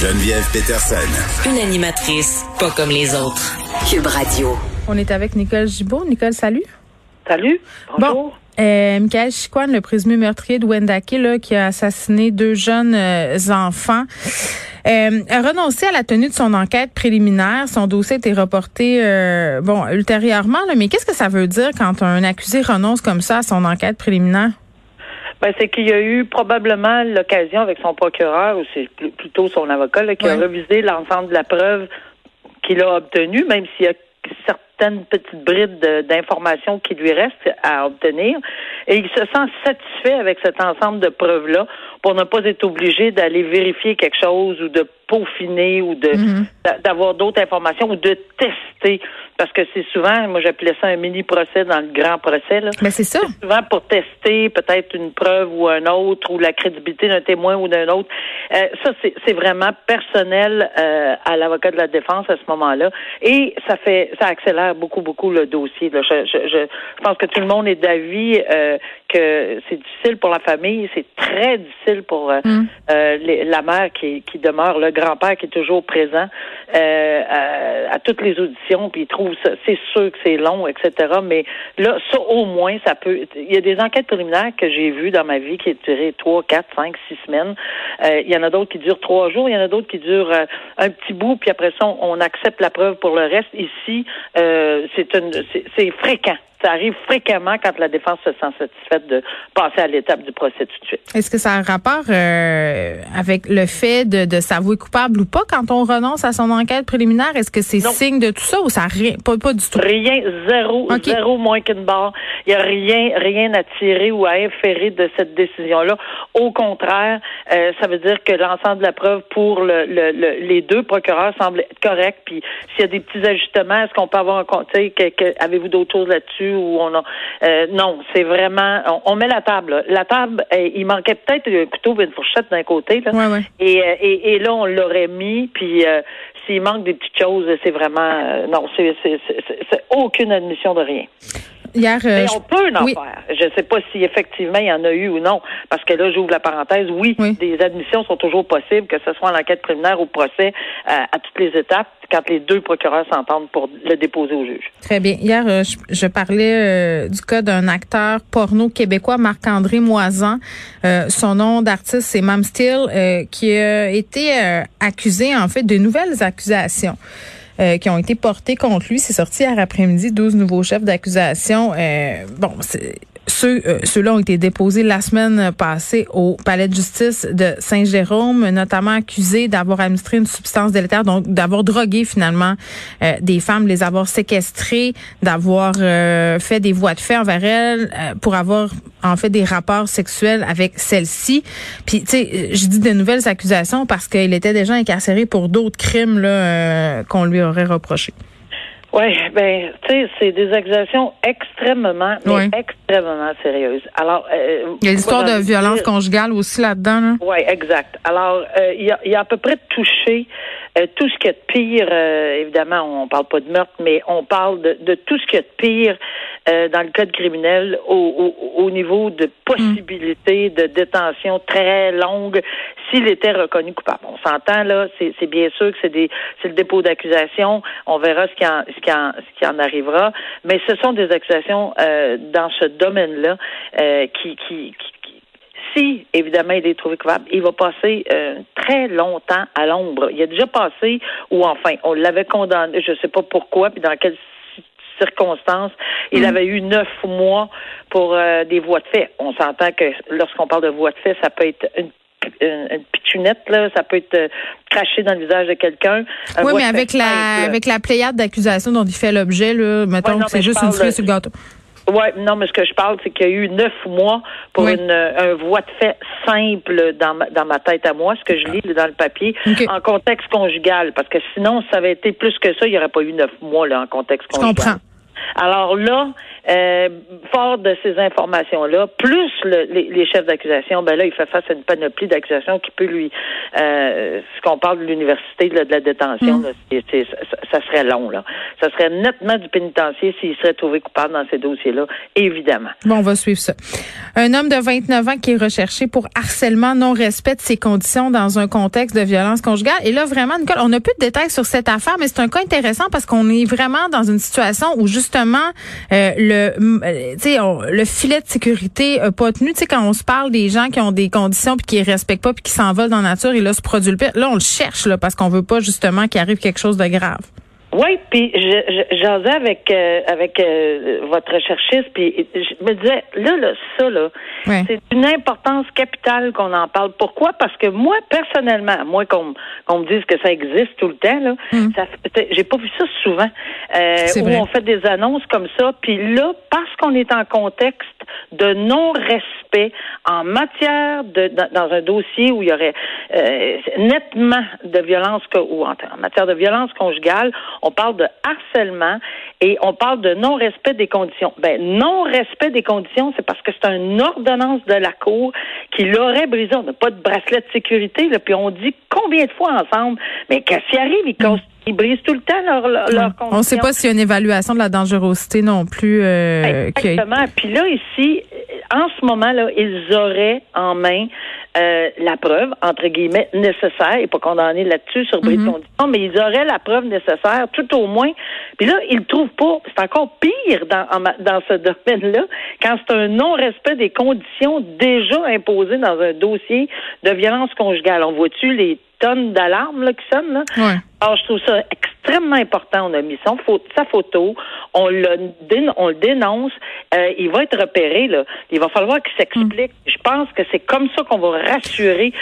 Geneviève Peterson. Une animatrice pas comme les autres. Cube Radio. On est avec Nicole Gibault. Nicole, salut. Salut. Bonjour. Bon. Euh, Michael Chicoine, le présumé meurtrier de Wendake, là, qui a assassiné deux jeunes euh, enfants, euh, a renoncé à la tenue de son enquête préliminaire. Son dossier a été reporté euh, bon ultérieurement. Là, mais qu'est-ce que ça veut dire quand un accusé renonce comme ça à son enquête préliminaire? Ben, c'est qu'il y a eu probablement l'occasion avec son procureur, ou c'est pl- plutôt son avocat, là, qui a revisé l'ensemble de la preuve qu'il a obtenue, même s'il y a certaines petites brides de- d'informations qui lui restent à obtenir. Et il se sent satisfait avec cet ensemble de preuves-là pour ne pas être obligé d'aller vérifier quelque chose ou de peaufiner ou de Mhm. d'a- d'avoir d'autres informations ou de tester. Parce que c'est souvent, moi j'appelais ça un mini procès dans le grand procès. Là Ben c'est ça. souvent pour tester peut-être une preuve ou un autre ou la crédibilité d'un témoin ou d'un autre. Euh, ça, c'est c'est vraiment personnel euh, à l'avocat de la défense à ce moment-là. Et ça fait ça accélère beaucoup, beaucoup le dossier. là. Je, je, je, je pense que tout le monde est d'avis euh, que c'est difficile pour la famille, c'est très difficile pour euh, Mm. euh, les- la mère qui, qui demeure, le grand-père qui est toujours présent euh, à, à toutes les auditions, puis il trouve ça, c'est sûr que c'est long, etc. Mais là, ça au moins, ça peut. Il y a des enquêtes préliminaires que j'ai vues dans ma vie qui ont duré trois, quatre, cinq, six semaines. Il y en a d'autres qui durent trois jours, il y en a d'autres qui durent un petit bout, puis après ça, on, on accepte la preuve pour le reste. Ici, c'est une, c'est fréquent. Ça arrive fréquemment quand la défense se sent satisfaite de passer à l'étape du procès tout de suite. Est-ce que ça a un rapport euh, avec le fait de, de s'avouer coupable ou pas quand on renonce à son enquête préliminaire? Est-ce que c'est signe de tout ça ou ça a rien, pas, pas du tout? Rien, zéro, zéro moins qu'une barre. Il n'y a rien, rien à tirer ou à inférer de cette décision-là. Au contraire, euh, ça veut dire que l'ensemble de la preuve pour le, le- le- les deux procureurs semble être correct. Puis s'il y a des petits ajustements, est-ce qu'on peut avoir un conseil? Que, que- avez-vous d'autres choses là-dessus? Ou on a euh, non, c'est vraiment on, on met la table. là. La table, euh, il manquait peut-être un couteau et une fourchette d'un côté. Là. Ouais, ouais. Et, euh, et, et là, on l'aurait mis, puis s'il manque des petites choses, c'est vraiment non, c'est aucune admission de rien. Hier, euh, Mais je- on peut en oui. faire. Je ne sais pas si effectivement il y en a eu ou non, parce que là, j'ouvre la parenthèse. Oui, Oui. des admissions sont toujours possibles, que ce soit en enquête préliminaire ou procès, euh, à toutes les étapes, quand les deux procureurs s'entendent pour le déposer au juge. Très bien. Hier, euh, je, je parlais du cas d'un acteur porno québécois, Marc-André Moisan. Son nom d'artiste, c'est Mam Steele, qui a été accusé, en fait, de nouvelles accusations. Euh, qui ont été portées contre lui. C'est sorti hier après-midi, 12 nouveaux chefs d'accusation. Euh, bon, c'est- ceux, euh, ceux-là ont été déposés la semaine passée au palais de justice de Saint-Jérôme, notamment accusés d'avoir administré une substance délétère, donc d'avoir drogué finalement euh, des femmes, les avoir séquestrées, d'avoir euh, fait des voies de fait envers elles, euh, pour avoir en fait des rapports sexuels avec celles-ci. Puis, tu sais, je dis de nouvelles accusations parce qu'il était déjà incarcéré pour d'autres crimes là euh, qu'on lui aurait reprochés. Oui, ben, tu sais, c'est des accusations extrêmement, mais Ouais. extrêmement sérieuses. Alors, euh, Il y a l'histoire de violence dire- conjugale aussi là-dedans. Là. Oui, exact. Alors, euh, il, a, il a à peu près touché euh, tout ce qu'il y a de pire. euh, évidemment, on parle pas de meurtre, mais on parle de, de tout ce qu'il y a de pire euh, dans le code criminel au, au, au niveau de possibilité de détention très longue s'il était reconnu coupable. On s'entend là, c'est bien sûr que c'est des c'est le dépôt d'accusation. On verra ce qui en ce qui en ce qui en arrivera, mais ce sont des accusations euh, dans ce domaine-là euh, qui, qui, qui qui- si, évidemment, il est trouvé coupable, il va passer euh, très longtemps à l'ombre. Il a déjà passé, ou enfin, on l'avait condamné, je ne sais pas pourquoi, puis dans quelles ci- circonstances, il avait eu neuf mois pour euh, des voies de fait. On s'entend que lorsqu'on parle de voies de fait, ça peut être une une, une pitchounette, là, ça peut être euh, craché dans le visage de quelqu'un. Un Oui, mais avec la simple. avec la pléiade d'accusations dont il fait l'objet, là, mettons Ouais, non, que c'est juste une cerise sur le gâteau. Ouais, non, mais ce que je parle, c'est qu'il y a eu neuf mois pour Oui. une un voie de fait simple dans ma, dans ma tête à moi, ce que je lis dans le papier, en contexte conjugal, parce que sinon, ça avait été plus que ça, il n'y aurait pas eu neuf mois là en contexte Je conjugal. comprends. Alors là, euh, fort de ces informations-là, plus les, chefs d'accusation, ben là, il fait face à une panoplie d'accusations qui peut lui, euh, ce qu'on parle de l'université, de la détention, mm. ça, serait long, là. Ça serait nettement du pénitencier s'il serait trouvé coupable dans ces dossiers-là, évidemment. Bon, on va suivre ça. Un homme de 29 ans qui est recherché pour harcèlement, non-respect de ses conditions dans un contexte de violence conjugale. Et là, vraiment, Nicole, on n'a plus de détails sur cette affaire, mais c'est un cas intéressant parce qu'on est vraiment dans une situation où, justement, euh, le le, le filet de sécurité a pas tenu. Tu sais, quand on se parle des gens qui ont des conditions puis qui respectent pas puis qui s'envolent dans la nature et là se produit le pire, là on le cherche là parce qu'on veut pas justement qu'il arrive quelque chose de grave. Oui, puis j'osais avec euh, avec euh, votre recherchiste, puis je me disais là, là ça là, c'est une importance capitale qu'on en parle. Pourquoi? Parce que moi personnellement, moi qu'on qu'on me dise que ça existe tout le temps là, mm. ça j'ai pas vu ça souvent euh, où on fait des annonces comme ça, puis là parce qu'on est en contexte de non-respect en matière de dans, un dossier où il y aurait euh, nettement de violence ou en, matière de violence conjugale, on parle de harcèlement et on parle de non-respect des conditions. Ben non-respect des conditions, c'est parce que c'est une ordonnance de la cour qui l'aurait brisé. On n'a pas de bracelet de sécurité, là, puis on dit combien de fois ensemble, mais qu'est-ce qui arrive, ils mm. Ils brisent tout le temps leur, leur, conditions. On ne sait pas s'il y a une évaluation de la dangerosité non plus. Euh, Exactement. Puis là, ici, en ce moment-là, ils auraient en main euh, la preuve, entre guillemets, nécessaire, et pas condamné là-dessus sur mm mais ils auraient la preuve nécessaire, tout au moins. Puis là, ils le trouvent pas. C'est encore pire dans, dans ce domaine-là, quand c'est un non-respect des conditions déjà imposées dans un dossier de violence conjugale. On voit-tu les tonnes d'alarmes qui sonnent? Là? Ouais. Alors, je trouve ça extrêmement important. On a mis son, sa photo, on, le, on le dénonce, euh, il va être repéré. Là. Il va falloir qu'il s'explique. Mm. Je pense que c'est comme ça qu'on va rassurer.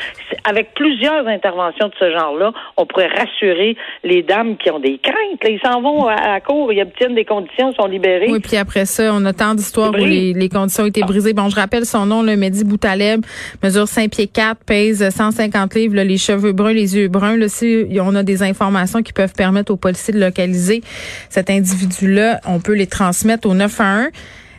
Avec plusieurs interventions de ce genre-là, on pourrait rassurer les dames qui ont des craintes. Ils s'en vont à, la cour, ils obtiennent des conditions, sont libérés. Oui, puis après ça, on a tant d'histoires où les, conditions ont été brisées. Bon, je rappelle son nom, le Mehdi Boutaleb, mesure 5 pieds 4, pèse 150 livres, les cheveux bruns, les yeux bruns. Là, si on a des informations qui peuvent permettre aux policiers de localiser cet individu-là, on peut les transmettre au 911.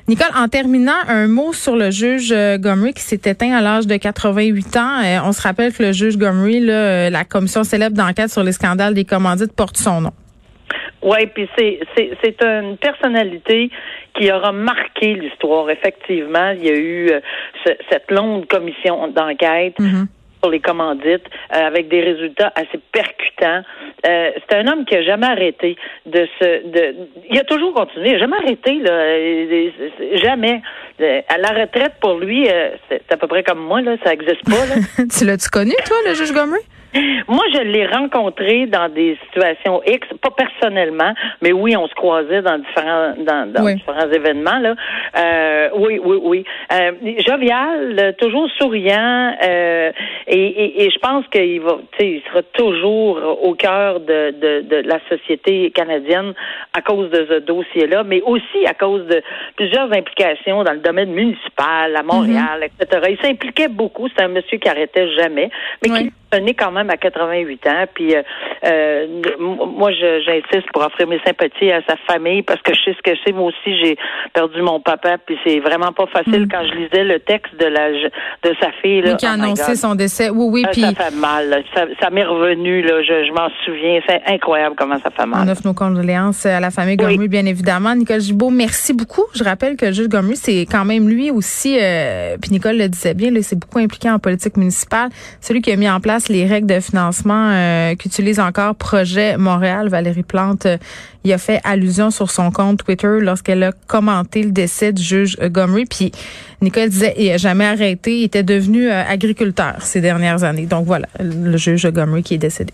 Nicole, en terminant, un mot sur le juge euh, Gomery qui s'est éteint à l'âge de 88 ans. Euh, on se rappelle que le juge Gomery, là, euh, la commission célèbre d'enquête sur les scandales des commandites porte son nom. Oui, puis c'est, c'est, une personnalité qui aura marqué l'histoire. Effectivement, il y a eu cette longue commission d'enquête. Mm-hmm les commandites euh, avec des résultats assez percutants. Euh, c'est un homme qui a jamais arrêté de se de il a toujours continué, il a jamais arrêté là, euh, jamais. À la retraite pour lui, c'est à peu près comme moi là, ça existe pas là. tu l'as-tu connu toi le juge Gomery? Moi, je l'ai rencontré dans des situations X, pas personnellement, mais oui, on se croisait dans différents dans, différents événements là. Euh, oui, oui, oui. Euh, jovial, toujours souriant, euh, et, et, je pense qu'il va, il sera toujours au cœur de, de, de, la société canadienne à cause de ce dossier-là, mais aussi à cause de plusieurs implications dans le domaine municipal, à Montréal, mm-hmm. etc. Il s'impliquait beaucoup. C'est un monsieur qui arrêtait jamais, mais qui né quand même à 88 ans. Puis euh, euh moi, j'insiste pour offrir mes sympathies à sa famille parce que je sais ce que c'est. Moi aussi, j'ai perdu mon papa, puis c'est vraiment pas facile mm. quand je lisais le texte de la de sa fille. Là. qui a oh annoncé son décès. Oui, oui. Ah, puis... Ça fait mal. Ça, m'est revenu. Là. Je, m'en souviens. C'est incroyable comment ça fait mal. On offre nos condoléances à la famille Gomu, bien évidemment. Nicole Gibault, merci beaucoup. Je rappelle que le juge Gomu, c'est quand même lui aussi, euh, puis Nicole le disait bien, c'est beaucoup impliqué en politique municipale. Celui qui a mis en place les règles de financement euh, qu'utilise encore Projet Montréal. Valérie Plante euh, y a fait allusion sur son compte Twitter lorsqu'elle a commenté le décès du juge Gomery. Puis Nicole disait il a jamais arrêté, il était devenu euh, agriculteur ces dernières années. Donc voilà, le juge Gomery qui est décédé.